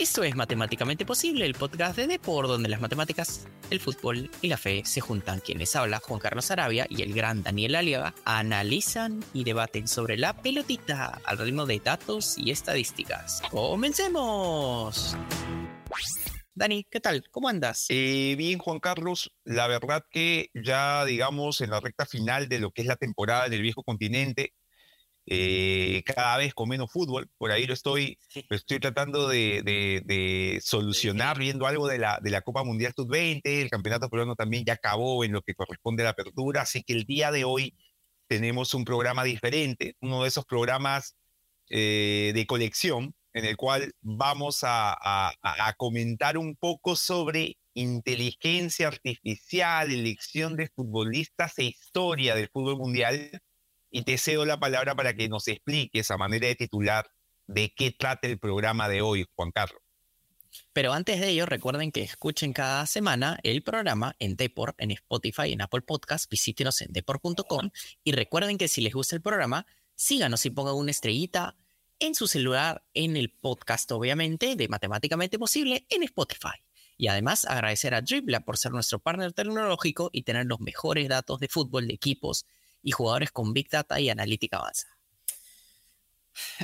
Esto es Matemáticamente Posible, el podcast de Depor, donde las matemáticas, el fútbol y la fe se juntan. Quienes habla, Juan Carlos Arabia y el gran Daniel Aliaga, analizan y debaten sobre la pelotita al ritmo de datos y estadísticas. ¡Comencemos! Dani, ¿qué tal? ¿Cómo andas? Eh, bien, Juan Carlos. La verdad que ya, digamos, en la recta final de lo que es la temporada del viejo continente, eh, cada vez con menos fútbol. Por ahí lo estoy, estoy tratando de, solucionar, viendo algo de la, de la Copa Mundial Sub-20. El campeonato peruano también ya acabó en lo que corresponde a la apertura. Así que el día de hoy tenemos un programa diferente, uno de esos programas eh, de colección en el cual vamos a, a comentar un poco sobre inteligencia artificial, elección de futbolistas e historia del fútbol mundial y te cedo la palabra para que nos expliques a manera de titular de qué trata el programa de hoy, Juan Carlos. Pero antes de ello, recuerden que escuchen cada semana el programa en Depor, en Spotify, en Apple Podcast. Visítenos en depor.com y recuerden que si les gusta el programa, síganos y pongan una estrellita en su celular, en el podcast, obviamente, de Matemáticamente Posible en Spotify. Y además agradecer a Dribla por ser nuestro partner tecnológico y tener los mejores datos de fútbol de equipos y jugadores con Big Data y analítica avanzada.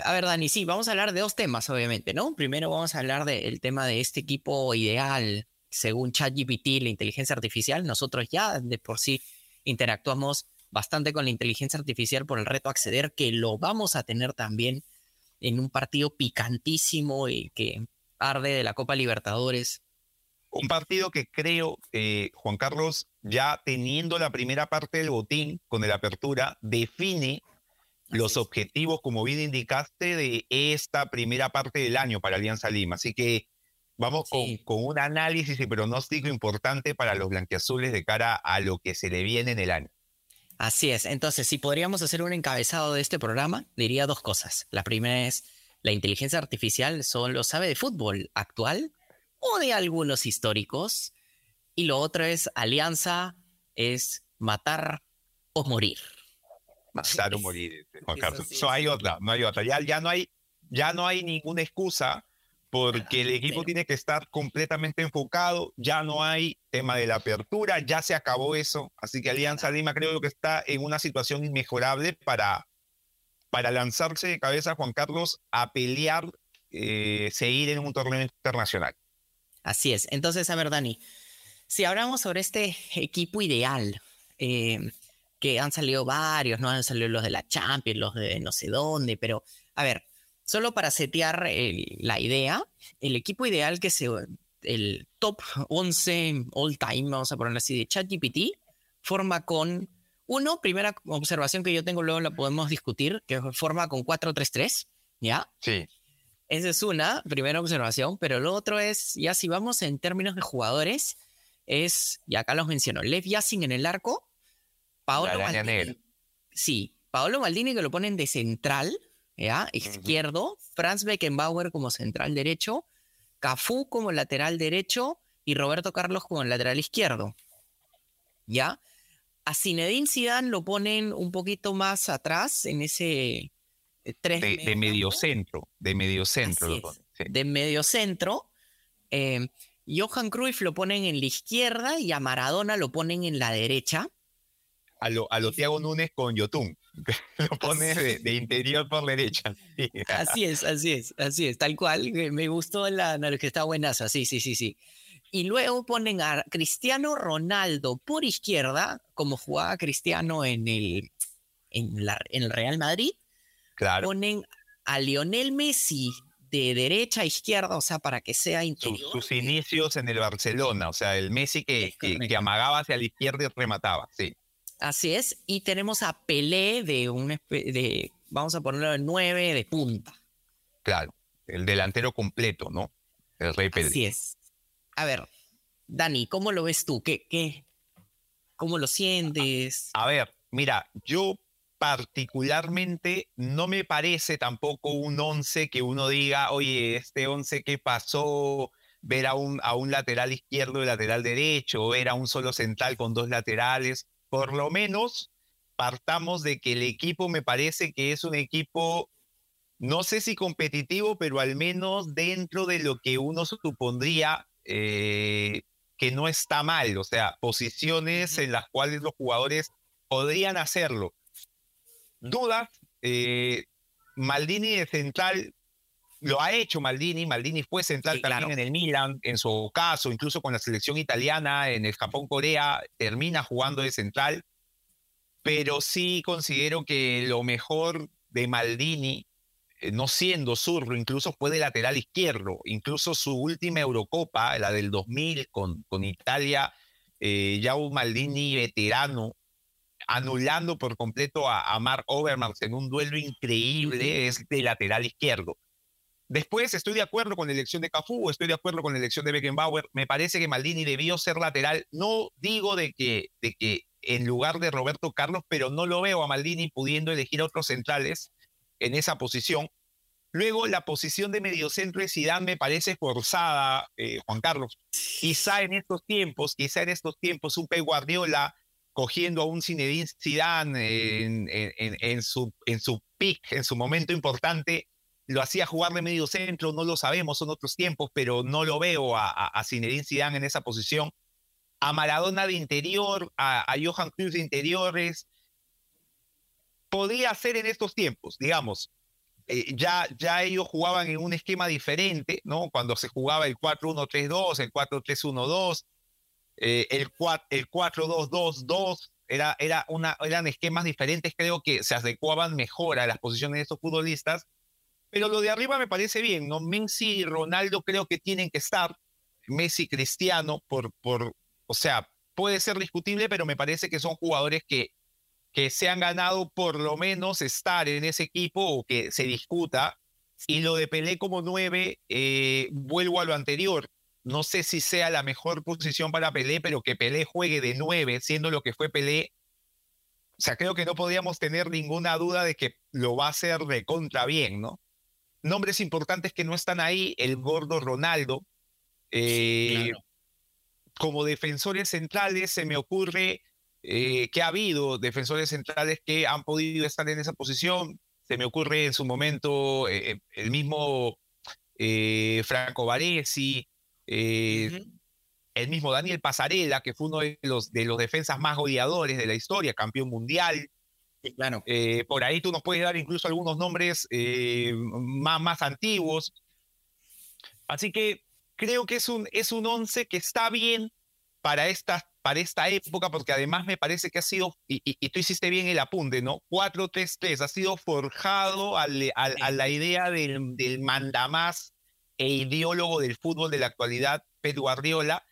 A ver, Dani, sí, vamos a hablar de dos temas, obviamente, ¿no? Primero vamos a hablar del tema de este equipo ideal, según ChatGPT, la inteligencia artificial. Nosotros ya de por sí interactuamos bastante con la inteligencia artificial por el reto acceder, que lo vamos a tener también en un partido picantísimo y que arde de la Copa Libertadores un partido que creo, eh, Juan Carlos, ya teniendo la primera parte del botín con el apertura, define los objetivos, como bien indicaste, de esta primera parte del año para Alianza Lima. Así que vamos con, con, un análisis y pronóstico importante para los blanquiazules de cara a lo que se le viene en el año. Así es. Entonces, si podríamos hacer un encabezado de este programa, diría dos cosas. La primera es, la inteligencia artificial solo sabe de fútbol actual o de algunos históricos. Y lo otro es alianza, es matar o morir. Matar o morir, Juan Carlos. No hay otra, no hay otra. Ya, ya, no hay, ya no hay ninguna excusa porque el equipo tiene que estar completamente enfocado, ya no hay tema de la apertura, ya se acabó eso, así que Alianza Lima creo que está en una situación inmejorable para, para lanzarse de cabeza, Juan Carlos, a pelear, eh, seguir en un torneo internacional. Así es. Entonces, a ver, Dani, si hablamos sobre este equipo ideal, eh, que han salido varios, ¿no? Han salido los de la Champions, los de no sé dónde, pero a ver, solo para setear la idea, el equipo ideal que se, el top 11 all time, vamos a ponerlo así, de ChatGPT, forma con, uno, primera observación que yo tengo, luego la podemos discutir, que forma con 4-3-3, ¿ya? Sí. Esa es una primera observación, pero lo otro es, ya si vamos en términos de jugadores, es, y acá los menciono, Lev Yassin en el arco, Paolo Maldini. Sí, Paolo Maldini que lo ponen de central, ¿ya? Izquierdo, Franz Beckenbauer como central derecho, Cafú como lateral derecho y Roberto Carlos como lateral izquierdo. ¿Ya? A Zinedine Zidane lo ponen un poquito más atrás en ese eh, de, medio centro, de medio centro. De medio centro. Eh, Johan Cruyff lo ponen en la izquierda y a Maradona lo ponen en la derecha. A lo, a lo Thiago Núñez con Yotun. lo pone de, interior por derecha. así es, así es, así es, tal cual. Me gustó la que está buenaza, sí, sí, sí, sí. Y luego ponen a Cristiano Ronaldo por izquierda, como jugaba Cristiano en el, en, la, en el Real Madrid, Ponen a Lionel Messi de derecha a izquierda, o sea, para que sea interior. Sus, inicios en el Barcelona, o sea, el Messi que, que, amagaba hacia la izquierda y remataba, sí. Así es, y tenemos a Pelé de un, de, vamos a ponerlo de nueve de punta. Claro, el delantero completo, ¿no? El rey Pelé. Así es. A ver, Dani, ¿cómo lo ves tú? ¿Qué, qué, ¿Cómo lo sientes? A ver, mira, yo particularmente no me parece tampoco un 11 que uno diga, oye, este 11 que pasó, ver a un, a un lateral izquierdo y lateral derecho, ver a un solo central con dos laterales. Por lo menos partamos de que el equipo me parece que es un equipo no sé si competitivo, pero al menos dentro de lo que uno supondría eh, que no está mal, o sea, posiciones en las cuales los jugadores podrían hacerlo. Dudas, eh, Maldini de central lo ha hecho Maldini, Maldini fue central también en el Milan, en su caso, incluso con la selección italiana, en el Japón-Corea, termina jugando de central, pero sí considero que lo mejor de Maldini, eh, no siendo zurdo, incluso fue de lateral izquierdo, incluso su última Eurocopa, la del 2000 con, con Italia, eh, ya un Maldini veterano, anulando por completo a, a Mark Overmars en un duelo increíble, es de lateral izquierdo. Después estoy de acuerdo con la elección de Cafú, estoy de acuerdo con la elección de Beckenbauer. Me parece que Maldini debió ser lateral. No digo de que, de que en lugar de Roberto Carlos, pero no lo veo a Maldini pudiendo elegir otros centrales en esa posición. Luego, la posición de mediocentro de Zidane me parece forzada, eh, Juan Carlos. Quizá en estos tiempos, quizá en estos tiempos, un Pep Guardiola cogiendo a un Zinedine Zidane en, en, en, su, en su pick, en su momento importante, lo hacía jugar de medio centro, no lo sabemos, son otros tiempos, pero no lo veo a, a, Zinedine Zidane en esa posición. A Maradona de interior, a, a Johan Cruyff de interiores. Podría ser en estos tiempos, digamos. Eh, ya, ya ellos jugaban en un esquema diferente, ¿no? Cuando se jugaba el 4-1-3-2, el 4-3-1-2, eh, el 4-2-2-2, era, era una, eran esquemas diferentes, creo que se adecuaban mejor a las posiciones de estos futbolistas pero lo de arriba me parece bien, ¿no? Messi y Ronaldo creo que tienen que estar. Messi Cristiano, por, por, o sea, puede ser discutible, pero me parece que son jugadores que, que se han ganado por lo menos estar en ese equipo o que se discuta. Y lo de Pelé como nueve, eh, vuelvo a lo anterior. No sé si sea la mejor posición para Pelé, pero que Pelé juegue de nueve, siendo lo que fue Pelé. O sea, creo que no podríamos tener ninguna duda de que lo va a hacer de contra bien, ¿no? nombres importantes que no están ahí, el gordo Ronaldo. Eh, como defensores centrales se me ocurre eh, que ha habido defensores centrales que han podido estar en esa posición. Se me ocurre en su momento eh, el mismo Franco Baresi, el mismo Daniel Pasarela, que fue uno de los, de los defensas más goleadores de la historia, campeón mundial. Eh, por ahí tú nos puedes dar incluso algunos nombres eh, más, más antiguos. Así que creo que es un, es un once que está bien para esta, para esta época, porque además me parece que ha sido, y, tú hiciste bien el apunte, ¿no? 4-3-3, ha sido forjado a la idea del, del mandamás e ideólogo del fútbol de la actualidad, Pedro Guardiola,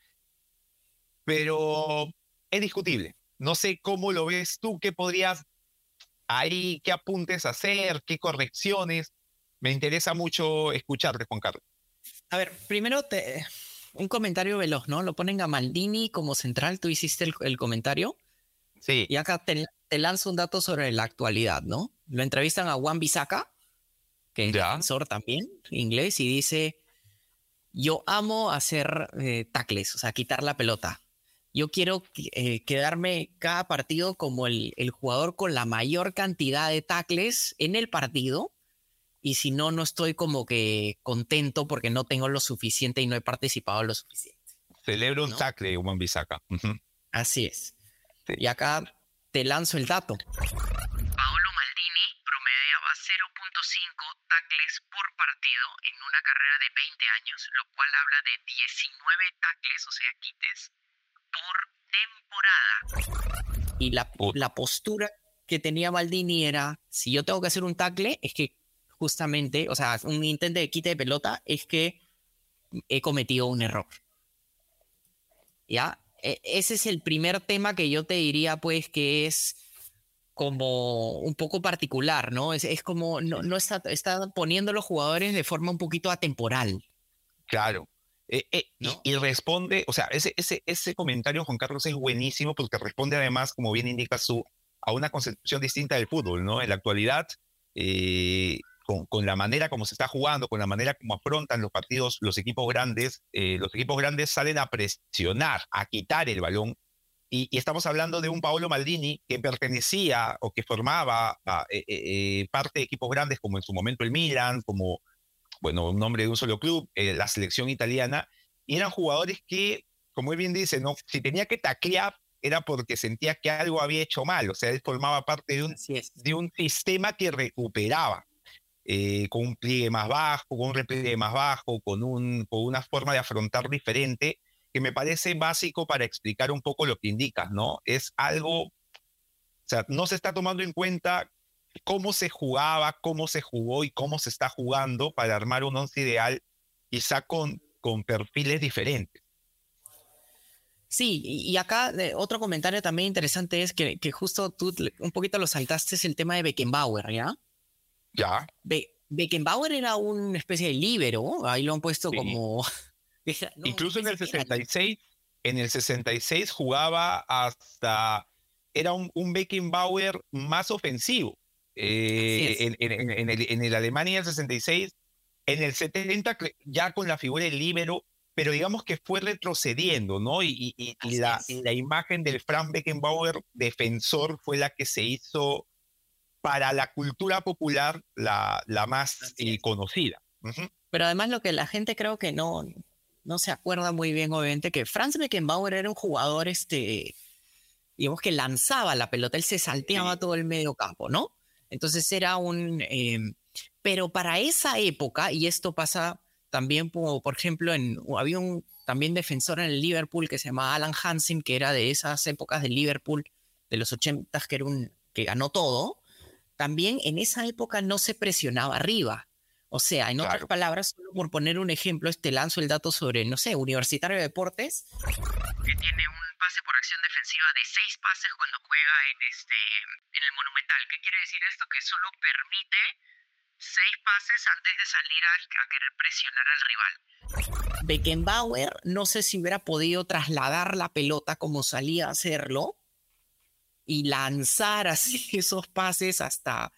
pero es discutible. No sé cómo lo ves tú, qué podrías ahí qué apuntes hacer, qué correcciones. Me interesa mucho escucharte, Juan Carlos. A ver, primero te, un comentario veloz, ¿no? Lo ponen a Maldini como central, tú hiciste el, comentario. Sí. Y acá te, lanzo un dato sobre la actualidad, ¿no? Lo entrevistan a Juan Bisaca, que es defensor también, inglés, y dice, yo amo hacer eh, tacles, o sea, quitar la pelota yo quiero eh, quedarme cada partido como el, jugador con la mayor cantidad de tackles en el partido. Y si no, no estoy como que contento porque no tengo lo suficiente y no he participado lo suficiente. Celebro un tackle, Juan Bisaca. Así es. Y acá te lanzo el dato. 0.5 tackles por partido en una carrera de 20 años, lo cual habla de 19 tackles, o sea, quites, por temporada. Y la, la postura que tenía Maldini era, si yo tengo que hacer un tackle, es que justamente, o sea, un intento de quite de pelota, es que he cometido un error. ¿Ya? E, ese es el primer tema que yo te diría, pues, que es como un poco particular, ¿no? Es, es como, no, no está, está poniendo los jugadores de forma un poquito atemporal. Claro, eh, eh, y, responde, o sea, ese, ese, ese comentario, Juan Carlos, es buenísimo porque responde además, como bien indica su, a una concepción distinta del fútbol, ¿no? En la actualidad, eh, con, con, la manera como se está jugando, con la manera como afrontan los partidos los equipos grandes, los equipos grandes salen a presionar, a quitar el balón y, estamos hablando de un Paolo Maldini que pertenecía o que formaba eh, eh, parte de equipos grandes como en su momento el Milan, como, bueno, un nombre de un solo club, la selección italiana, y eran jugadores que, como él bien dice, ¿no? si tenía que taclear era porque sentía que algo había hecho mal, o sea, él formaba parte de un, de un sistema que recuperaba. Eh, con un pliegue más bajo, con un repliegue más bajo, con, un, con una forma de afrontar diferente, que me parece básico para explicar un poco lo que indicas, ¿no? Es algo, o sea, no se está tomando en cuenta cómo se jugaba, cómo se jugó y cómo se está jugando para armar un once ideal, quizá con, con perfiles diferentes. Sí, y acá eh, otro comentario también interesante es que, que, justo tú un poquito lo saltaste, es el tema de Beckenbauer, ¿ya? Ya. Beckenbauer era una especie de líbero, ahí lo han puesto como... Incluso en el 66, en el 66 jugaba hasta... Era un, un Beckenbauer más ofensivo. Eh, en, en, el, en el Alemania del 66, en el 70 ya con la figura del líbero, pero digamos que fue retrocediendo, ¿no? Y, y, y la, la, imagen del Frank Beckenbauer defensor fue la que se hizo para la cultura popular la, la más eh, conocida. Pero además lo que la gente creo que no, no se acuerda muy bien, obviamente, que Franz Beckenbauer era un jugador, este, digamos que lanzaba la pelota, él se salteaba todo el medio campo, ¿no? Entonces era un... Em, pero para esa época, y esto pasa también, por, por ejemplo, en, había un también defensor en el Liverpool que se llamaba Alan Hansen, que era de esas épocas del Liverpool de los 80 que era un que ganó todo, también en esa época no se presionaba arriba. O sea, en otras palabras, solo por poner un ejemplo, este lanzo el dato sobre, no sé, Universitario de Deportes, que tiene un pase por acción defensiva de seis pases cuando juega en, este, en el Monumental. ¿Qué quiere decir esto? Que solo permite seis pases antes de salir a, a querer presionar al rival. Beckenbauer no sé si hubiera podido trasladar la pelota como salía a hacerlo, y lanzar así esos pases hasta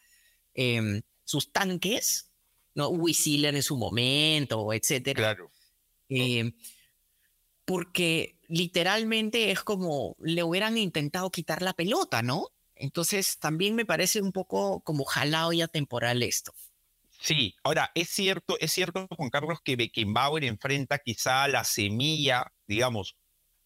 em, sus tanques, ¿no? Whistler en su momento, etcétera. Claro. Em, porque literalmente es como le hubieran intentado quitar la pelota, ¿no? Entonces también me parece un poco como jalado ya temporal esto. Sí, ahora es cierto, es cierto, Juan Carlos, que Beckenbauer enfrenta quizá la semilla, digamos,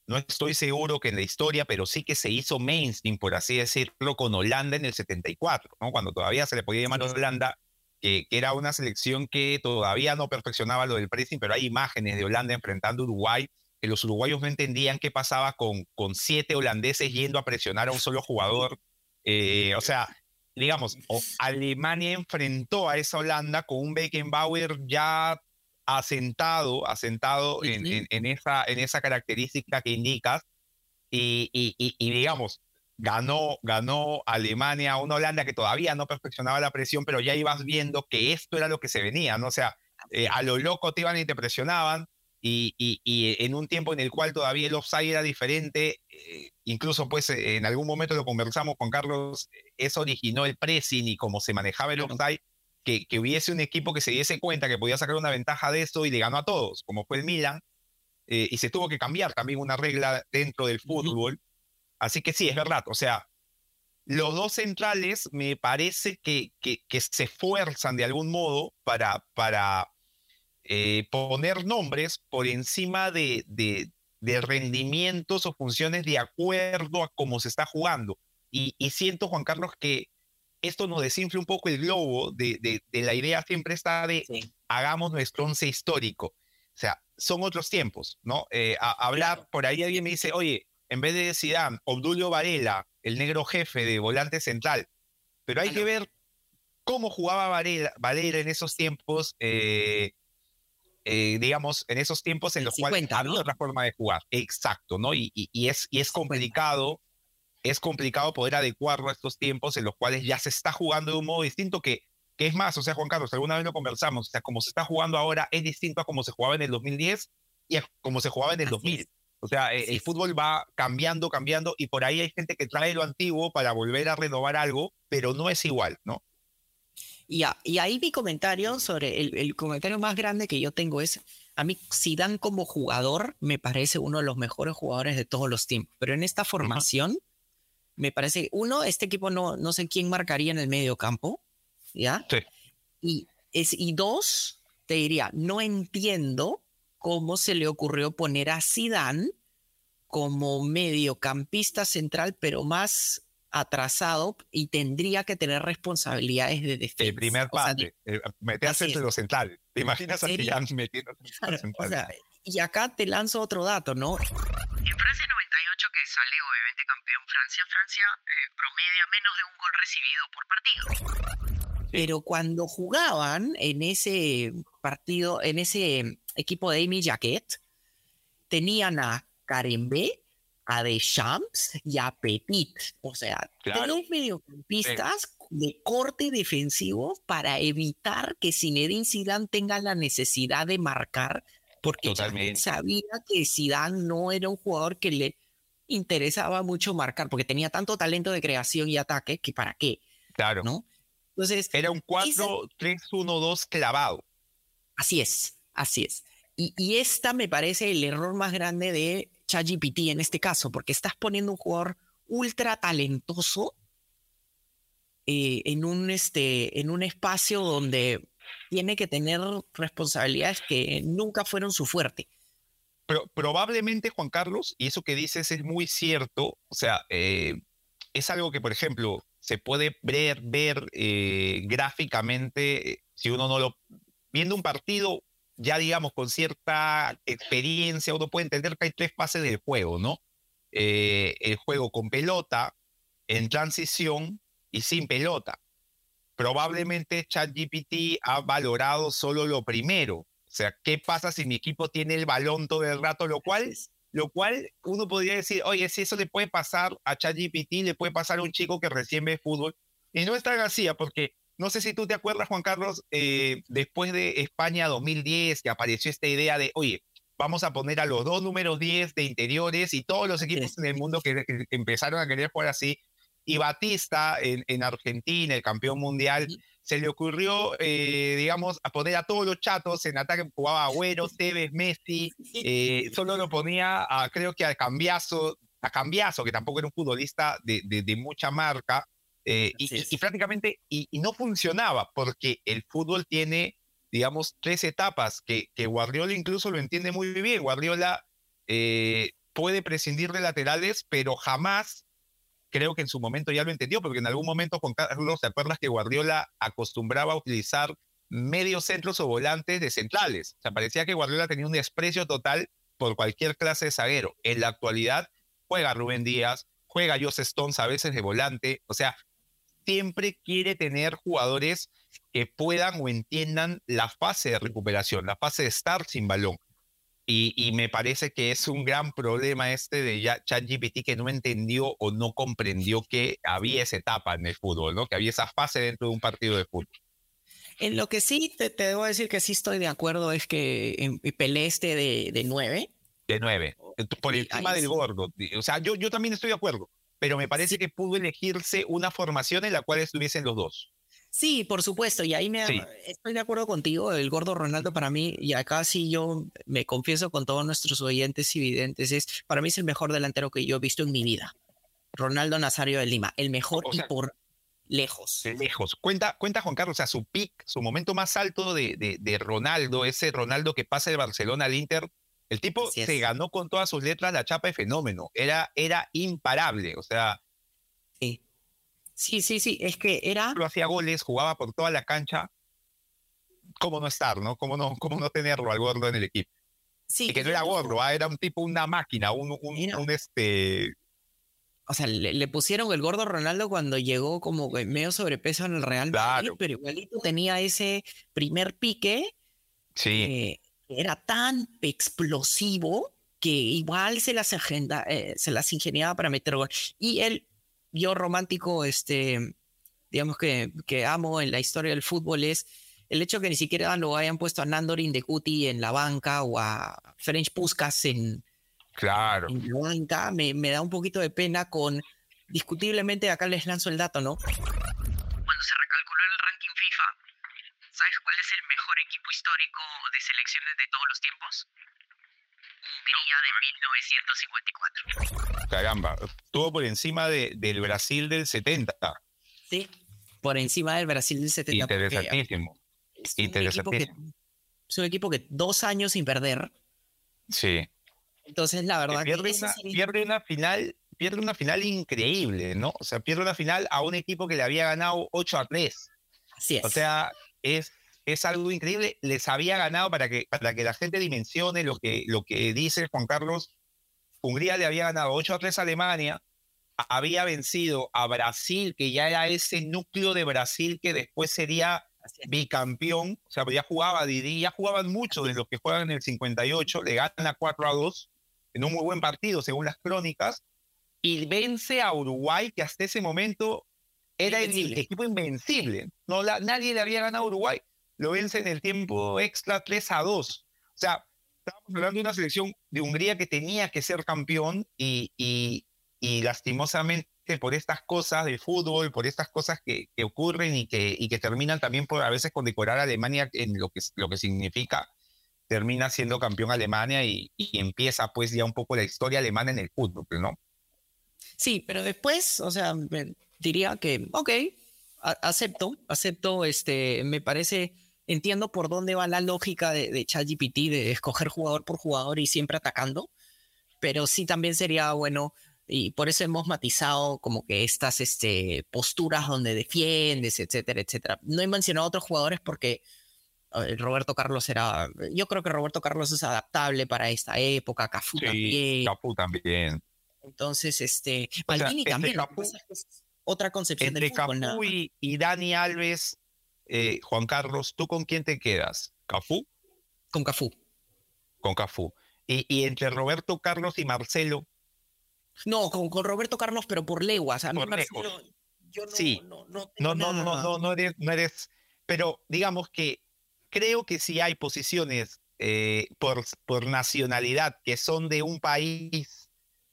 no estoy seguro que en la historia, pero sí que se hizo mainstream, por así decirlo, con Holanda en el 74, ¿no? cuando todavía se le podía llamar Holanda, que, era una selección que todavía no perfeccionaba lo del pressing, pero hay imágenes de Holanda enfrentando a Uruguay, que los uruguayos no entendían qué pasaba con, con siete holandeses yendo a presionar a un solo jugador. Eh, o sea, digamos, Alemania enfrentó a esa Holanda con un Beckenbauer ya asentado, asentado en, en, esa, en esa característica que indicas y, y, y, digamos, ganó, ganó Alemania una Holanda que todavía no perfeccionaba la presión, pero ya ibas viendo que esto era lo que se venía, ¿no? O sea, eh, a lo loco te iban y te presionaban y, y, en un tiempo en el cual todavía el offside era diferente, eh, incluso pues en algún momento lo conversamos con Carlos, eso originó el pressing y cómo se manejaba el offside que, hubiese un equipo que se diese cuenta que podía sacar una ventaja de esto y le ganó a todos, como fue el Milan, eh, y se tuvo que cambiar también una regla dentro del fútbol. Así que sí, es verdad, o sea, los dos centrales me parece que, que, se esfuerzan de algún modo para, para eh, poner nombres por encima de, de, de, rendimientos o funciones de acuerdo a cómo se está jugando. Y, y siento, Juan Carlos, que esto nos desinfla un poco el globo de, de, la idea siempre está de hagamos nuestro once histórico. O sea, son otros tiempos, ¿no? Eh, hablar, por ahí alguien me dice, oye, en vez de Zidane, Obdulio Varela, el negro jefe de volante central, pero hay que ver cómo jugaba Varela, Varela en esos tiempos, eh, eh, digamos, en esos tiempos en los cuales había otra forma de jugar. Exacto, ¿no? Y, y, es, y es complicado es complicado poder adecuarlo a estos tiempos en los cuales ya se está jugando de un modo distinto que, que es más, o sea, Juan Carlos, alguna vez lo conversamos, o sea, como se está jugando ahora es distinto a como se jugaba en el 2010 y a como se jugaba en el 2000. O sea, e, el fútbol va cambiando, cambiando y por ahí hay gente que trae lo antiguo para volver a renovar algo, pero no es igual, ¿no? Y, y ahí mi comentario sobre el, el comentario más grande que yo tengo es, a mí Zidane como jugador me parece uno de los mejores jugadores de todos los tiempos, pero en esta formación me parece, uno, este equipo no, no sé quién marcaría en el medio campo, ¿ya? Sí. Y, es, y dos, te diría, no entiendo cómo se le ocurrió poner a Zidane como mediocampista central, pero más atrasado y tendría que tener responsabilidades de defensa. El primer pase, eh, meterse entre los centrales. ¿Te imaginas a Zidane metiéndose claro, o sea, y acá te lanzo otro dato, ¿no? En Francia 98, que sale obviamente campeón Francia, Francia eh, promedia menos de un gol recibido por partido. Pero cuando jugaban en ese partido, en ese equipo de Amy Jaquet, tenían a Karembe, a Deschamps y a Petit. O sea, Claro. tres mediocampistas de corte defensivo para evitar que Zinedine Zidane tenga la necesidad de marcar, porque sabía que Zidane no era un jugador que le interesaba mucho marcar, porque tenía tanto talento de creación y ataque que para qué, Claro. ¿no? Entonces, Era un 4-3-1-2 clavado. Así es, así es. Y, esta me parece el error más grande de ChatGPT en este caso, porque estás poniendo un jugador ultra talentoso eh, en, un, este, en un espacio donde tiene que tener responsabilidades que nunca fueron su fuerte. Pero probablemente, Juan Carlos, y eso que dices es muy cierto, o sea, eh, es algo que, por ejemplo, se puede ver, ver eh, gráficamente, si uno no lo... Viendo un partido, ya digamos, con cierta experiencia, uno puede entender que hay tres fases del juego, ¿no? Eh, el juego con pelota, en transición y sin pelota. Probablemente ChatGPT ha valorado solo lo primero. O sea, ¿qué pasa si mi equipo tiene el balón todo el rato? Lo cual, lo cual uno podría decir, oye, si eso le puede pasar a ChatGPT, le puede pasar a un chico que recién ve fútbol. Y no es tan así, ¿ah? porque no sé si tú te acuerdas, Juan Carlos, eh, después de España 2010, que apareció esta idea de, oye, vamos a poner a los dos números 10 de interiores y todos los equipos en el mundo que, que empezaron a querer jugar así. Y Batista en, en Argentina, el campeón mundial, se le ocurrió, eh, digamos, a poner a todos los chatos en ataque. Jugaba Agüero, Tevez, Messi. eh, solo lo ponía, a, creo que a Cambiazo, a Cambiazo, que tampoco era un futbolista de, de, de mucha marca. Eh, y, prácticamente, y, y no funcionaba, porque el fútbol tiene, digamos, tres etapas, que, que Guardiola incluso lo entiende muy bien. Guardiola eh, puede prescindir de laterales, pero jamás creo que en su momento ya lo entendió, porque en algún momento, Juan Carlos, ¿te acuerdas que Guardiola acostumbraba a utilizar medios centros o volantes de centrales? O sea, parecía que Guardiola tenía un desprecio total por cualquier clase de zaguero. En la actualidad juega Rubén Díaz, juega Jose Stones a veces de volante, o sea, siempre quiere tener jugadores que puedan o entiendan la fase de recuperación, la fase de estar sin balón. Y, y, me parece que es un gran problema este de ChatGPT que no entendió o no comprendió que había esa etapa en el fútbol, ¿no? Que había esa fase dentro de un partido de fútbol. En lo que sí te, te debo decir que sí estoy de acuerdo es que en Pelé este de, de 9. De 9. Por encima del gordo. O sea, yo, yo también estoy de acuerdo. Pero me parece que pudo elegirse una formación en la cual estuviesen los dos. Sí, por supuesto, y ahí me Sí. estoy de acuerdo contigo, el gordo Ronaldo para mí, y acá sí yo me confieso con todos nuestros oyentes y videntes, es para mí es el mejor delantero que yo he visto en mi vida. Ronaldo Nazario de Lima, el mejor O sea, y por lejos. lejos. Cuenta, cuenta Juan Carlos, o sea, su pick, su momento más alto de, de, de Ronaldo, ese Ronaldo que pasa de Barcelona al Inter, el tipo se ganó con todas sus letras la chapa de fenómeno. Era, era imparable. O sea, Sí. sí, sí, sí, es que era... lo hacía goles, jugaba por toda la cancha. ¿Cómo no estar, no? ¿Cómo no, cómo no tenerlo al gordo en el equipo? Sí, Y que no era gordo, ah, era un tipo, una máquina, un, un, Era- un, este. O sea, le, le pusieron el gordo Ronaldo cuando llegó como medio sobrepeso en el Real Madrid, Claro. pero igualito tenía ese primer pique Sí, eh, era tan explosivo que igual se las, agenda, eh, se las ingeniaba para meter gol. Y el yo romántico, este, digamos que, que amo en la historia del fútbol es el hecho que ni siquiera lo hayan puesto a Nandor Indekuti en la banca o a French Puskas en, claro. en la banca, me, me da un poquito de pena con, discutiblemente, acá les lanzo el dato, ¿no? Cuando se recalculó el ranking FIFA, ¿Sabes cuál es el mejor equipo histórico de selecciones de todos los tiempos? Hungría de 1954. Caramba, estuvo por encima de, del Brasil del 70. Sí, por encima del Brasil del 70. Interesantísimo. Es un, equipo que, es un equipo que dos años sin perder. Sí. Entonces, la verdad pierde, una, pierde una final pierde una final increíble, ¿no? O sea, pierde una final a un equipo que le había ganado 8 a 3. Así es. O sea, es, es algo increíble. Les había ganado para que, para que la gente dimensione lo que, lo que dice Juan Carlos. Hungría le había ganado 8 a 3 a Alemania, había vencido a Brasil, que ya era ese núcleo de Brasil que después sería bicampeón, o sea, ya jugaba Didi, ya jugaban muchos de los que juegan en el 58, le ganan a 4 a 2 en un muy buen partido, según las crónicas, y vence a Uruguay, que hasta ese momento era el equipo invencible. No, nadie le había ganado a Uruguay. Lo vence en el tiempo extra 3 a 2. O sea, estábamos hablando de una selección de Hungría que tenía que ser campeón y, y, y lastimosamente por estas cosas del fútbol, por estas cosas que, que, ocurren y que, y que terminan también por a veces condecorar a Alemania en lo que, lo que significa, termina siendo campeón Alemania y, y empieza pues ya un poco la historia alemana en el fútbol, ¿no? Sí, pero después, o sea, diría que, ok, acepto, acepto, este, me parece, entiendo por dónde va la lógica de, de ChatGPT, de escoger jugador por jugador y siempre atacando, pero sí también sería bueno, y por eso hemos matizado como que estas este, posturas donde defiendes, etcétera, etcétera. No he mencionado a otros jugadores porque Roberto Carlos era, yo creo que Roberto Carlos es adaptable para esta época, Cafú sí, también. Cafú también. Entonces, este, Maldini también. Otra concepción entre Cafú y, y, Dani Alves, eh, Juan Carlos, ¿tú con quién te quedas? ¿Cafú? Con Cafú. Con Cafú. Y, y, entre Roberto Carlos y Marcelo. No, con, con Roberto Carlos, pero por leguas. A mí por Marcelo, yo no, sí. no, no, no, no, no, no, no, eres, no eres. Pero digamos que creo que si hay posiciones eh, por, por nacionalidad que son de un país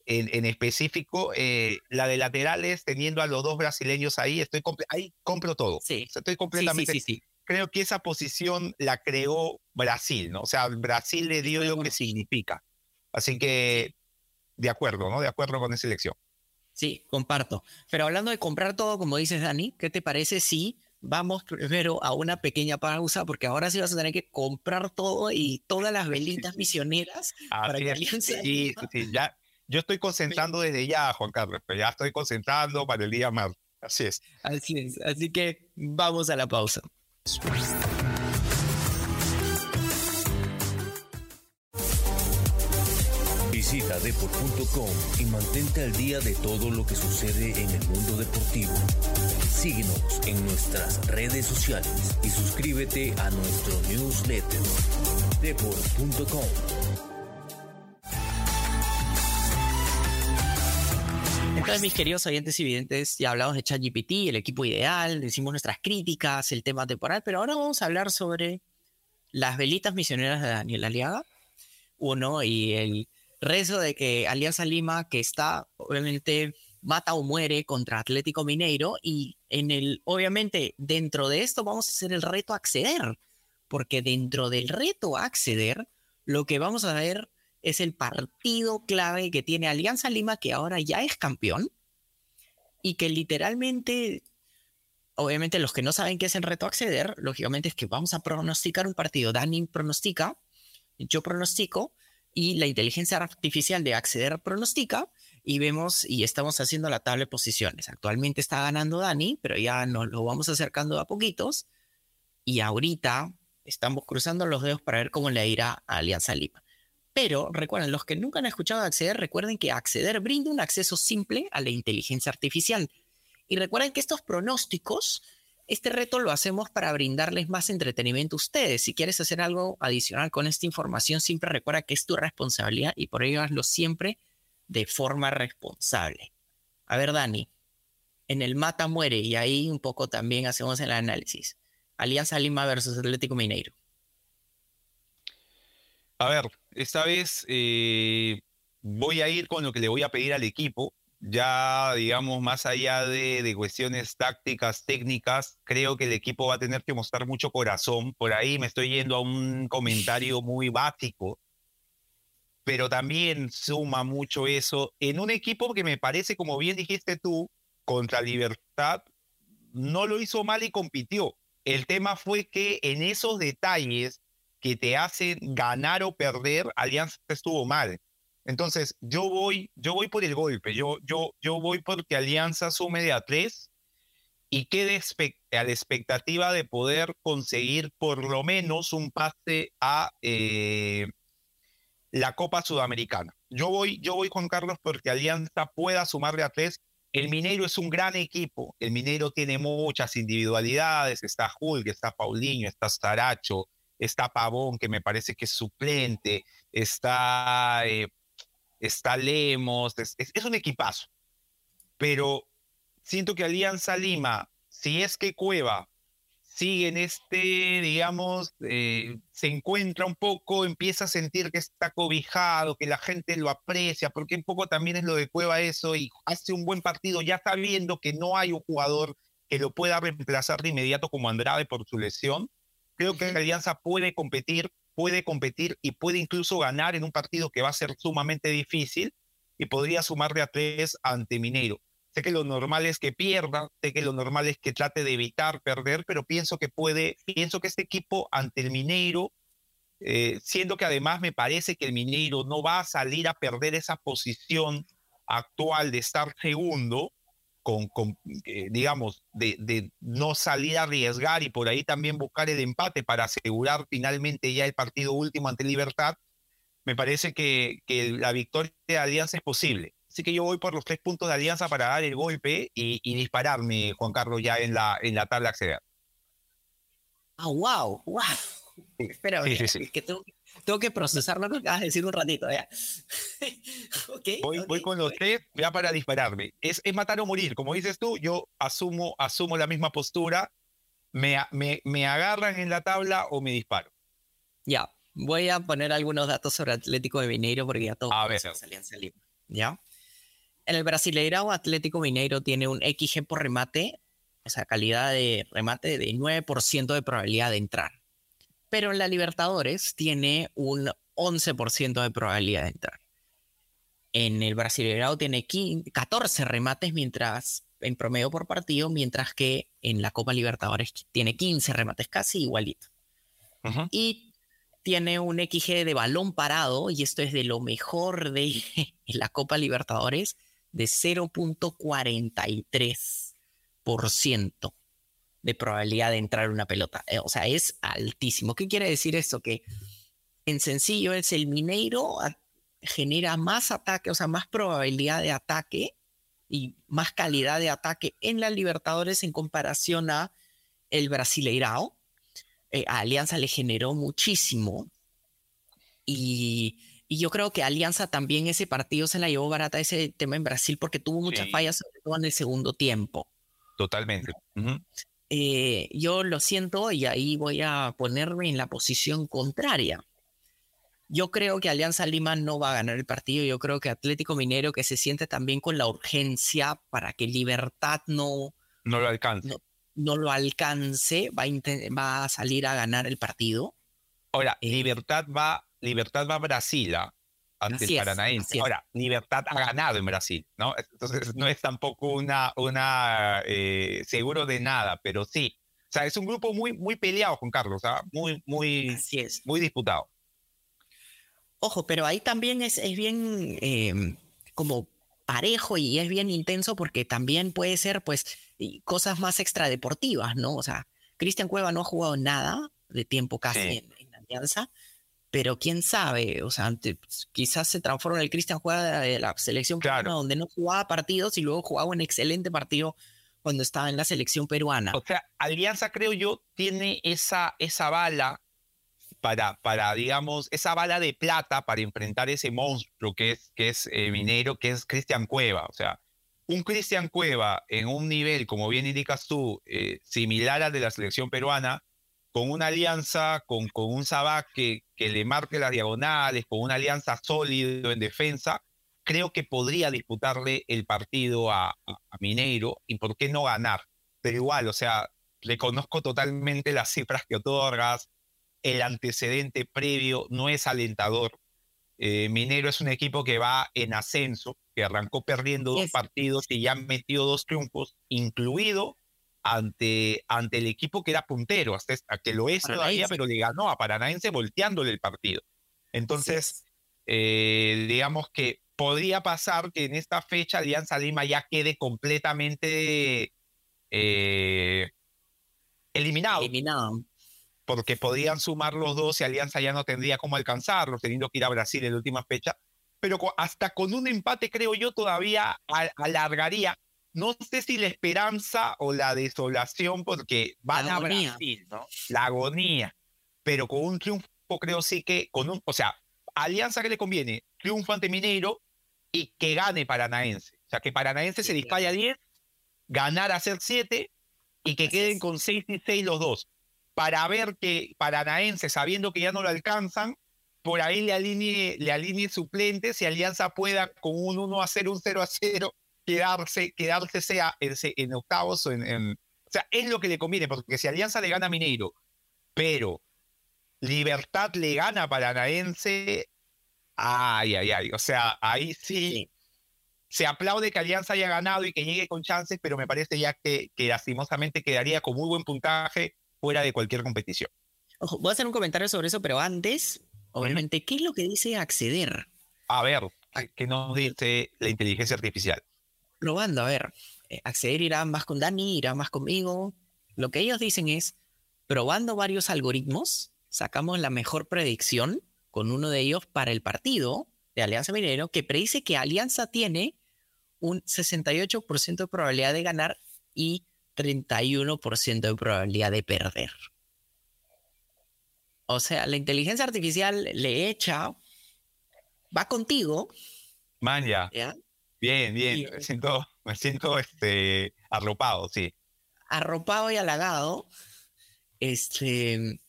en, en específico, eh, la de laterales, teniendo a los dos brasileños ahí, estoy ahí compro todo. Sí. O sea, estoy completamente. Sí, sí, sí, Creo que esa posición la creó Brasil, ¿no? O sea, Brasil le dio lo que significa. Así que, de acuerdo, ¿no? De acuerdo con esa elección. Sí, comparto. Pero hablando de comprar todo, como dices, Dani, ¿qué te parece si vamos primero a una pequeña pausa? Porque ahora sí vas a tener que comprar todo y todas las velitas misioneras para que alguien se Sí, sí, ya, yo estoy concentrando desde ya, Juan Carlos, pero ya estoy concentrando para el día más. Así es. Así es. Así que vamos a la pausa. Visita deport.com y mantente al día de todo lo que sucede en el mundo deportivo. Síguenos en nuestras redes sociales y suscríbete a nuestro newsletter deport.com. Entonces, mis queridos oyentes y videntes, ya hablamos de ChatGPT, el equipo ideal, decimos nuestras críticas, el tema temporal, pero ahora vamos a hablar sobre las velitas misioneras de Daniel Aliaga. Uno, y el rezo de que Alianza Lima, que está, obviamente, mata o muere contra Atlético Mineiro, y en el, obviamente, dentro de esto vamos a hacer el reto a acceder, porque dentro del reto a acceder, lo que vamos a ver es el partido clave que tiene Alianza Lima, que ahora ya es campeón, y que literalmente, obviamente los que no saben qué es el reto acceder, lógicamente es que vamos a pronosticar un partido. Dani pronostica, yo pronostico, y la inteligencia artificial de acceder pronostica, y vemos y estamos haciendo la tabla de posiciones. Actualmente está ganando Dani, pero ya nos lo vamos acercando a poquitos, y ahorita estamos cruzando los dedos para ver cómo le irá a Alianza Lima. Pero recuerden, los que nunca han escuchado Acceder, recuerden que Acceder brinda un acceso simple a la inteligencia artificial. Y recuerden que estos pronósticos, este reto lo hacemos para brindarles más entretenimiento a ustedes. Si quieres hacer algo adicional con esta información, siempre recuerda que es tu responsabilidad y por ello hazlo siempre de forma responsable. A ver, Dani, en el mata muere y ahí un poco también hacemos el análisis. Alianza Lima versus Atlético Mineiro. A ver, esta vez eh, voy a ir con lo que le voy a pedir al equipo, ya, digamos, más allá de, de, cuestiones tácticas, técnicas, creo que el equipo va a tener que mostrar mucho corazón. Por ahí me estoy yendo a un comentario muy básico, pero también suma mucho eso en un equipo que me parece, como bien dijiste tú, contra Libertad, no lo hizo mal y compitió. El tema fue que en esos detalles que te hacen ganar o perder, Alianza estuvo mal. Entonces, yo voy, yo voy por el golpe, yo, yo, yo voy porque Alianza sume de a tres y quede a la expectativa de poder conseguir por lo menos un pase a eh, la Copa Sudamericana. Yo voy, yo voy, Juan Carlos, porque Alianza pueda sumar de a tres. El Mineiro es un gran equipo, el Mineiro tiene muchas individualidades, está Hulk, está Paulinho, está Saracho, está Pavón, que me parece que es suplente, está eh, está Lemos, es, un equipazo. Pero siento que Alianza Lima, si es que Cueva sigue en este, digamos, eh, se encuentra un poco, empieza a sentir que está cobijado, que la gente lo aprecia, porque un poco también es lo de Cueva eso, y hace un buen partido ya sabiendo que no hay un jugador que lo pueda reemplazar de inmediato como Andrade por su lesión. Creo que Alianza puede competir puede competir y puede incluso ganar en un partido que va a ser sumamente difícil y podría sumarle a tres ante Mineiro. Sé que lo normal es que pierda, sé que lo normal es que trate de evitar perder, pero pienso que puede, pienso que este equipo ante el Mineiro, eh, siendo que además me parece que el Mineiro no va a salir a perder esa posición actual de estar segundo, con, eh, digamos, de, no salir a arriesgar y por ahí también buscar el empate para asegurar finalmente ya el partido último ante Libertad, me parece que, que la victoria de Alianza es posible. Así que yo voy por los tres puntos de Alianza para dar el golpe y, dispararme, Juan Carlos, ya en la, en la tabla acceder. Ah, wow, wow. Espera, que tengo, tengo que procesar lo que acabas de decir un ratito, ¿ya? voy, con los tres ya para dispararme. Es, es, matar o morir. Como dices tú, yo asumo, asumo la misma postura. Me, me, me agarran en la tabla o me disparo. Ya, voy a poner algunos datos sobre Atlético de Mineiro porque ya todos a ver. Alianza ¿Ya? En el Brasileirao, Atlético Mineiro tiene un XG por remate, o sea, calidad de remate de 9% de probabilidad de entrar pero en la Libertadores tiene un 11% de probabilidad de entrar. En el Brasileirao tiene 14 remates mientras en promedio por partido, mientras que en la Copa Libertadores tiene 15 remates, casi igualito. Y tiene un XG de balón parado, y esto es de lo mejor de la Copa Libertadores, de 0.43% de probabilidad de entrar una pelota. Eh, o sea, es altísimo. ¿Qué quiere decir eso? Que en sencillo es el Mineiro genera más ataque, o sea, más probabilidad de ataque y más calidad de ataque en la Libertadores en comparación a el Brasileirao. Eh, a Alianza le generó muchísimo y, yo creo que Alianza también ese partido se la llevó barata ese tema en Brasil porque tuvo muchas fallas, sobre todo en el segundo tiempo. Totalmente. Eh, yo lo siento y ahí voy a ponerme en la posición contraria. Yo creo que Alianza Lima no va a ganar el partido. Yo creo que Atlético Minero, que se siente también con la urgencia para que Libertad no, no lo alcance, no, lo alcance va, a va a salir a ganar el partido. Ahora, eh, Libertad va, Libertad va a Brasil. ¿ah? Ante el Paranaense. Ahora, Libertad ha ganado en Brasil, ¿no? Entonces no es tampoco una, una eh, seguro de nada, pero sí. O sea, es un grupo muy, muy peleado con Carlos, ¿ah? muy, muy, muy disputado. Ojo, pero ahí también es, es bien em, como parejo y es bien intenso porque también puede ser, pues, cosas más extradeportivas, ¿no? O sea, Cristian Cueva no ha jugado nada de tiempo casi en, en Alianza pero quién sabe, o sea, pues, quizás se transforma en el Cristian juega de la selección peruana donde no jugaba partidos y luego jugaba un excelente partido cuando estaba en la selección peruana. O sea, Alianza creo yo tiene esa, esa bala para, para, digamos, esa bala de plata para enfrentar ese monstruo que es, que es eh, Minero, que es Cristian Cueva. O sea, un Cristian Cueva en un nivel, como bien indicas tú, eh, similar al de la selección peruana, con una alianza, con, con un Sabac que, que le marque las diagonales, con una alianza sólida en defensa, creo que podría disputarle el partido a, a Mineiro y por qué no ganar. Pero igual, o sea, reconozco totalmente las cifras que otorgas, el antecedente previo no es alentador. Eh, Minero es un equipo que va en ascenso, que arrancó perdiendo dos partidos y ya metió dos triunfos, incluido ante, ante el equipo que era puntero, hasta, que lo es todavía, pero le ganó a Paranaense volteándole el partido. Entonces, eh, digamos que podría pasar que en esta fecha Alianza Lima ya quede completamente eh, eliminado. Eliminado porque podían sumar los dos y Alianza ya no tendría cómo alcanzarlos, teniendo que ir a Brasil en la última fecha. Pero hasta con un empate, creo yo, todavía alargaría. No sé si la esperanza o la desolación, porque van a Brasil, ¿no? La agonía. Pero con un triunfo, creo sí que, con un, o sea, Alianza que le conviene, triunfo ante Mineiro y que gane Paranaense. O sea, que Paranaense se dispare a 10, ganar a ser 7 y que queden con 6 y 6 los dos para ver que Paranaense, sabiendo que ya no lo alcanzan, por ahí le alinee, le alinee suplentes y Alianza pueda con un 1 a 0, un 0 a 0, quedarse, quedarse sea en, octavos o en, O sea, es lo que le conviene, porque si Alianza le gana a Mineiro, pero Libertad le gana a Paranaense, ay, ay, ay, o sea, ahí sí, se aplaude que Alianza haya ganado y que llegue con chances, pero me parece ya que, que lastimosamente quedaría con muy buen puntaje fuera de cualquier competición. Ojo, voy a hacer un comentario sobre eso, pero antes, obviamente, ¿qué es lo que dice acceder? A ver, ¿qué nos dice la inteligencia artificial? Probando, a ver, eh, acceder irá más con Dani, irá más conmigo. Lo que ellos dicen es, probando varios algoritmos, sacamos la mejor predicción con uno de ellos para el partido de Alianza Minero, que predice que Alianza tiene un 68% de probabilidad de ganar y 31% de probabilidad de perder. O sea, la inteligencia artificial le echa, va contigo. Man, ya. Bien, bien. me siento, me siento este, arropado, sí. Arropado y halagado. Este,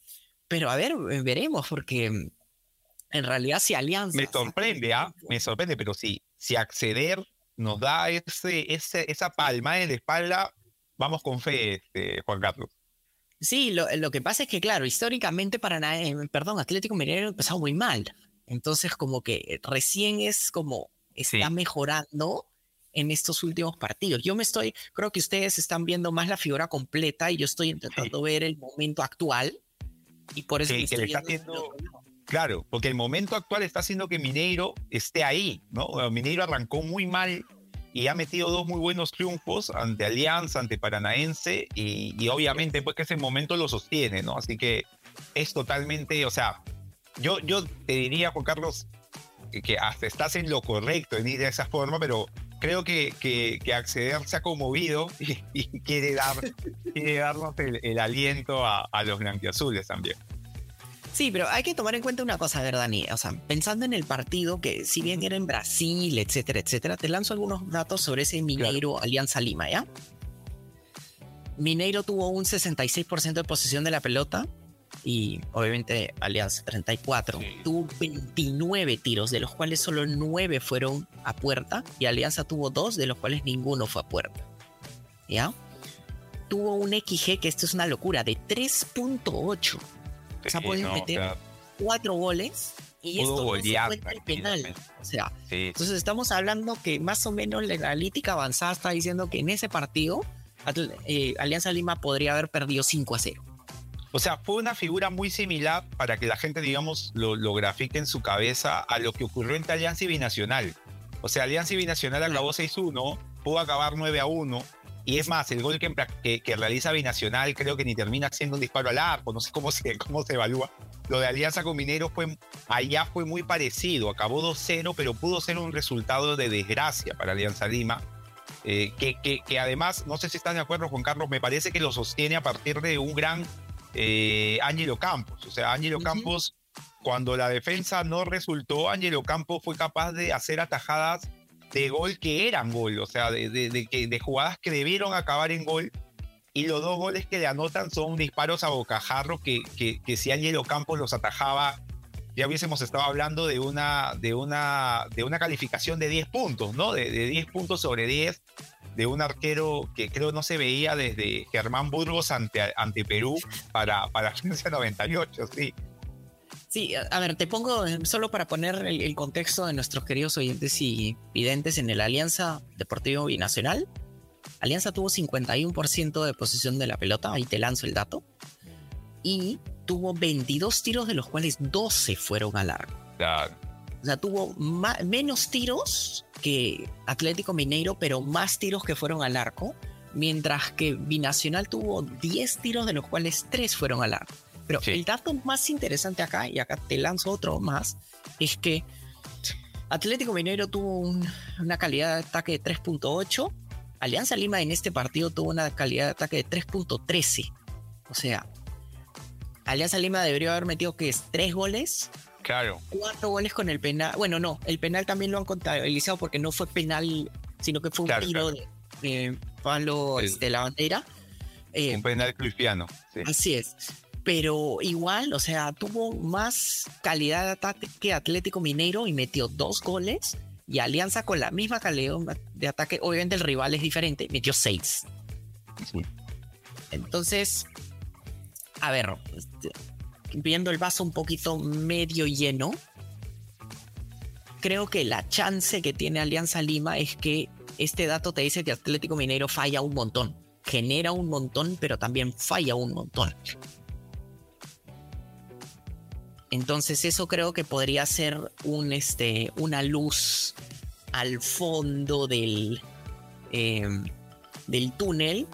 pero a ver, veremos, porque en realidad si Alianza... Me sorprende, ¿ah? Me sorprende, pero sí, si acceder nos da ese, ese, esa palma en la espalda, vamos con fe, este, Juan Carlos. Sí, lo, lo, que pasa es que, claro, históricamente para eh, perdón, Atlético Mineiro ha empezado muy mal. Entonces, como que recién es como está mejorando en estos últimos partidos. Yo me estoy, creo que ustedes están viendo más la figura completa y yo estoy intentando ver el momento actual y por eso estoy está haciendo, Claro, porque el momento actual está haciendo que Mineiro esté ahí, ¿no? Mineiro arrancó muy mal y ha metido dos muy buenos triunfos ante Alianza, ante Paranaense y, obviamente pues que ese momento lo sostiene, ¿no? Así que es totalmente, o sea, yo, yo te diría, Juan Carlos, que hasta estás en lo correcto en ir de esa forma, pero creo que, que, Acceder se ha conmovido y, quiere, dar, quiere darnos el, aliento a, a los blanquiazules también. Sí, pero hay que tomar en cuenta una cosa, ¿verdad, Dani? O sea, pensando en el partido, que si bien era en Brasil, etcétera, etcétera, te lanzo algunos datos sobre ese Mineiro Alianza Lima, ¿ya? Mineiro tuvo un 66% de posesión de la pelota y obviamente Alianza 34. Tuvo 29 tiros, de los cuales solo 9 fueron a puerta y Alianza tuvo 2, de los cuales ninguno fue a puerta. ¿Ya? Tuvo un XG, que esto es una locura, de 3.8 o sea, pueden meter cuatro goles y esto no se el penal. O sea, entonces estamos hablando que más o menos la analítica avanzada está diciendo que en ese partido eh, Alianza Lima podría haber perdido 5 a 0. O sea, fue una figura muy similar para que la gente, digamos, lo, lo grafique en su cabeza a lo que ocurrió entre Alianza y Binacional. O sea, Alianza y Binacional acabó 6-1, pudo acabar 9-1, y es más, el gol que, que, realiza Binacional creo que ni termina siendo un disparo al arco, no sé cómo se, cómo se evalúa. Lo de Alianza con Mineros fue, allá fue muy parecido, acabó 2-0, pero pudo ser un resultado de desgracia para Alianza Lima. Eh, que, que, además, no sé si están de acuerdo, Juan Carlos, me parece que lo sostiene a partir de un gran eh, Ángelo Campos. O sea, Ángelo Campos, cuando la defensa no resultó, Ángelo Campos fue capaz de hacer atajadas de gol que eran gol, o sea, de, de, de, jugadas que debieron acabar en gol. Y los dos goles que le anotan son disparos a bocajarro que, que, que si Ángelo Campos los atajaba ya hubiésemos estado hablando de una, de una, de una calificación de 10 puntos, ¿no? De, de 10 puntos sobre 10 de un arquero que creo no se veía desde Germán Burgos ante, ante Perú para, para Francia 98, sí. Sí, a ver, te pongo eh, solo para poner el, contexto de nuestros queridos oyentes y videntes en el Alianza Deportivo Binacional. Alianza tuvo 51% de posesión de la pelota, ahí te lanzo el dato. Y tuvo 22 tiros, de los cuales 12 fueron al arco. Claro. O sea, tuvo menos tiros que Atlético Mineiro, pero más tiros que fueron al arco. Mientras que Binacional tuvo 10 tiros, de los cuales 3 fueron al arco. Pero el dato más interesante acá, y acá te lanzo otro más, es que Atlético Mineiro tuvo una calidad de ataque de 3.8. Alianza Lima en este partido tuvo una calidad de ataque de 3.13. O sea, Alianza Lima debería haber metido que es 3 goles. Claro. Cuatro goles con el penal. Bueno, no, el penal también lo han contabilizado porque no fue penal, sino que fue un tiro de, palo de la bandera. Eh, un penal cristiano. Así es pero igual, o sea, tuvo más calidad de ataque que Atlético Mineiro y metió dos goles. Y Alianza con la misma calidad de ataque, obviamente el rival es diferente, metió seis. Entonces, a ver, este, viendo el vaso un poquito medio lleno, creo que la chance que tiene Alianza Lima es que este dato te dice que Atlético Mineiro falla un montón. Genera un montón, pero también falla un montón. Entonces eso creo que podría ser un, este, una luz al fondo del, em, del túnel,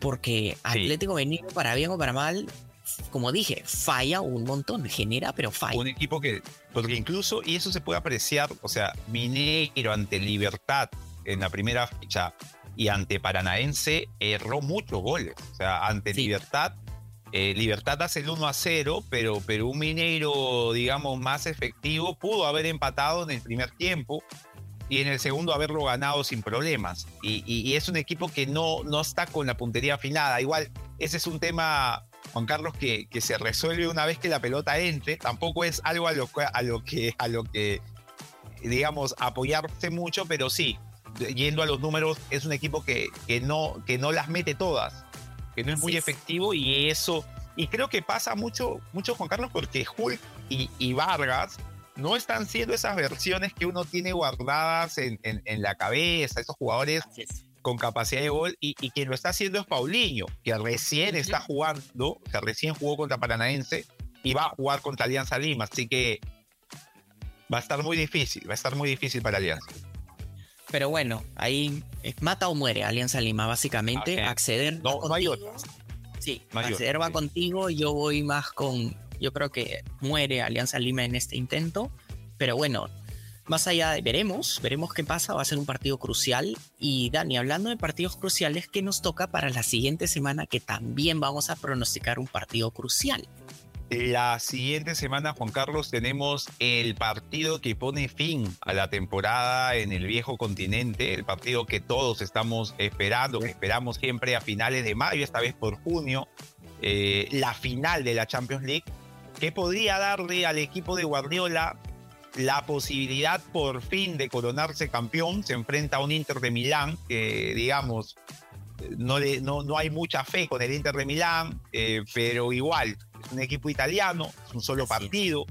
porque Atlético Benito, para bien o para mal, como dije, falla un montón, genera, pero falla. Un equipo que, porque incluso, y eso se puede apreciar, o sea, Mineiro ante Libertad en la primera fecha y ante Paranaense erró muchos goles. O sea, ante Libertad eh, Libertad hace el 1 a 0, pero, pero un Mineiro, digamos, más efectivo pudo haber empatado en el primer tiempo y en el segundo haberlo ganado sin problemas. Y, es un equipo que no, no está con la puntería afinada. Igual, ese es un tema, Juan Carlos, que, que se resuelve una vez que la pelota entre. Tampoco es algo a lo, a lo, que, a lo que, digamos, apoyarse mucho, pero sí, yendo a los números, es un equipo que, que, no, que no las mete todas que no es muy efectivo y eso, y creo que pasa mucho, mucho Juan Carlos, porque Hulk y, Vargas no están siendo esas versiones que uno tiene guardadas en, en, la cabeza, esos jugadores con capacidad de gol, y, y, quien lo está haciendo es Paulinho, que recién está jugando, que recién jugó contra Paranaense y va a jugar contra Alianza Lima, así que va a estar muy difícil, va a estar muy difícil para Alianza. Pero bueno, ahí es mata o muere Alianza Lima, básicamente. Acceder. No, no Sí, acceder va contigo. Yo voy más con. Yo creo que muere Alianza Lima en este intento. Pero bueno, más allá veremos, veremos qué pasa, va a ser un partido crucial. Y Dani, hablando de partidos cruciales, ¿qué nos toca para la siguiente semana? Que también vamos a pronosticar un partido crucial. La siguiente semana, Juan Carlos, tenemos el partido que pone fin a la temporada en el viejo continente, el partido que todos estamos esperando, que esperamos siempre a finales de mayo, esta vez por junio, eh, la final de la Champions League, que podría darle al equipo de Guardiola la posibilidad por fin de coronarse campeón. Se enfrenta a un Inter de Milán que, digamos, no, le, no, no hay mucha fe con el Inter de Milán, eh, pero igual un equipo italiano, es un solo partido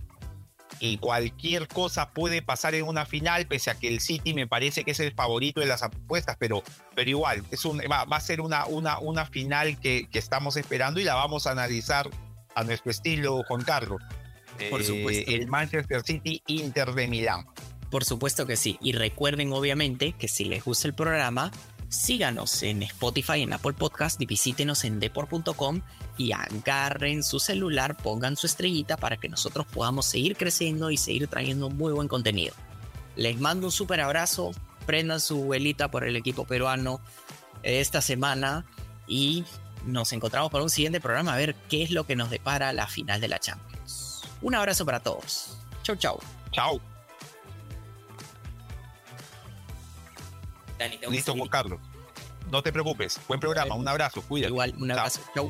y cualquier cosa puede pasar en una final, pese a que el City me parece que es el favorito de las apuestas, pero, pero igual, es un, va, a ser una, una, una final que, que, estamos esperando y la vamos a analizar a nuestro estilo, Juan Carlos. Por eh, supuesto. El Manchester City Inter de Milán. Por supuesto que sí. Y recuerden, obviamente, que si les gusta el programa, síganos en Spotify, en Apple Podcast y visítenos en deport.com y agarren su celular, pongan su estrellita para que nosotros podamos seguir creciendo y seguir trayendo muy buen contenido. Les mando un súper abrazo, prendan su velita por el equipo peruano esta semana y nos encontramos para un siguiente programa a ver qué es lo que nos depara la final de la Champions. Un abrazo para todos. Chau, chau. Chau. Listo, Juan Carlos. No te preocupes. Buen programa. Un abrazo. Cuídate. Igual, un abrazo. Chau.